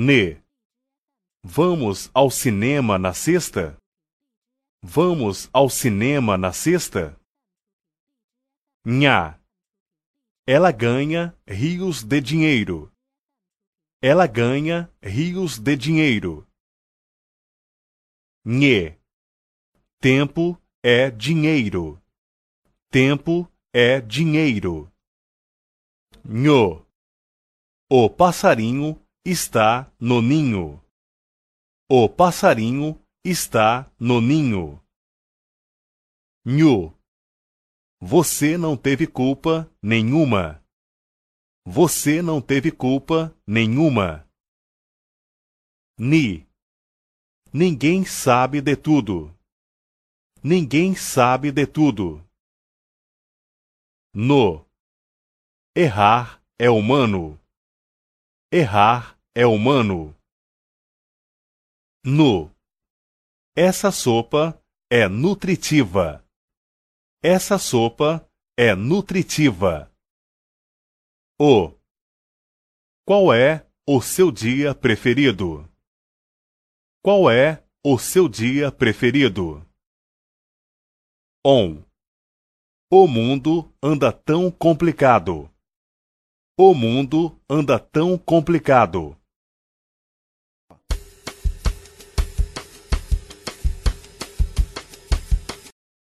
Ne. Vamos ao cinema na sexta? Vamos ao cinema na sexta? Nha. Ela ganha rios de dinheiro. Ela ganha rios de dinheiro. Nhe. Tempo é dinheiro. Tempo é dinheiro. Nho. O passarinho está no ninho. O passarinho está no ninho. Nhu. Você não teve culpa nenhuma. Você não teve culpa nenhuma. Ni. Ninguém sabe de tudo. Ninguém sabe de tudo. No. Errar é humano. Errar é humano. Nu. Essa sopa é nutritiva. Essa sopa é nutritiva. O. Qual é o seu dia preferido? Qual é o seu dia preferido? On. O mundo anda tão complicado. O mundo anda tão complicado.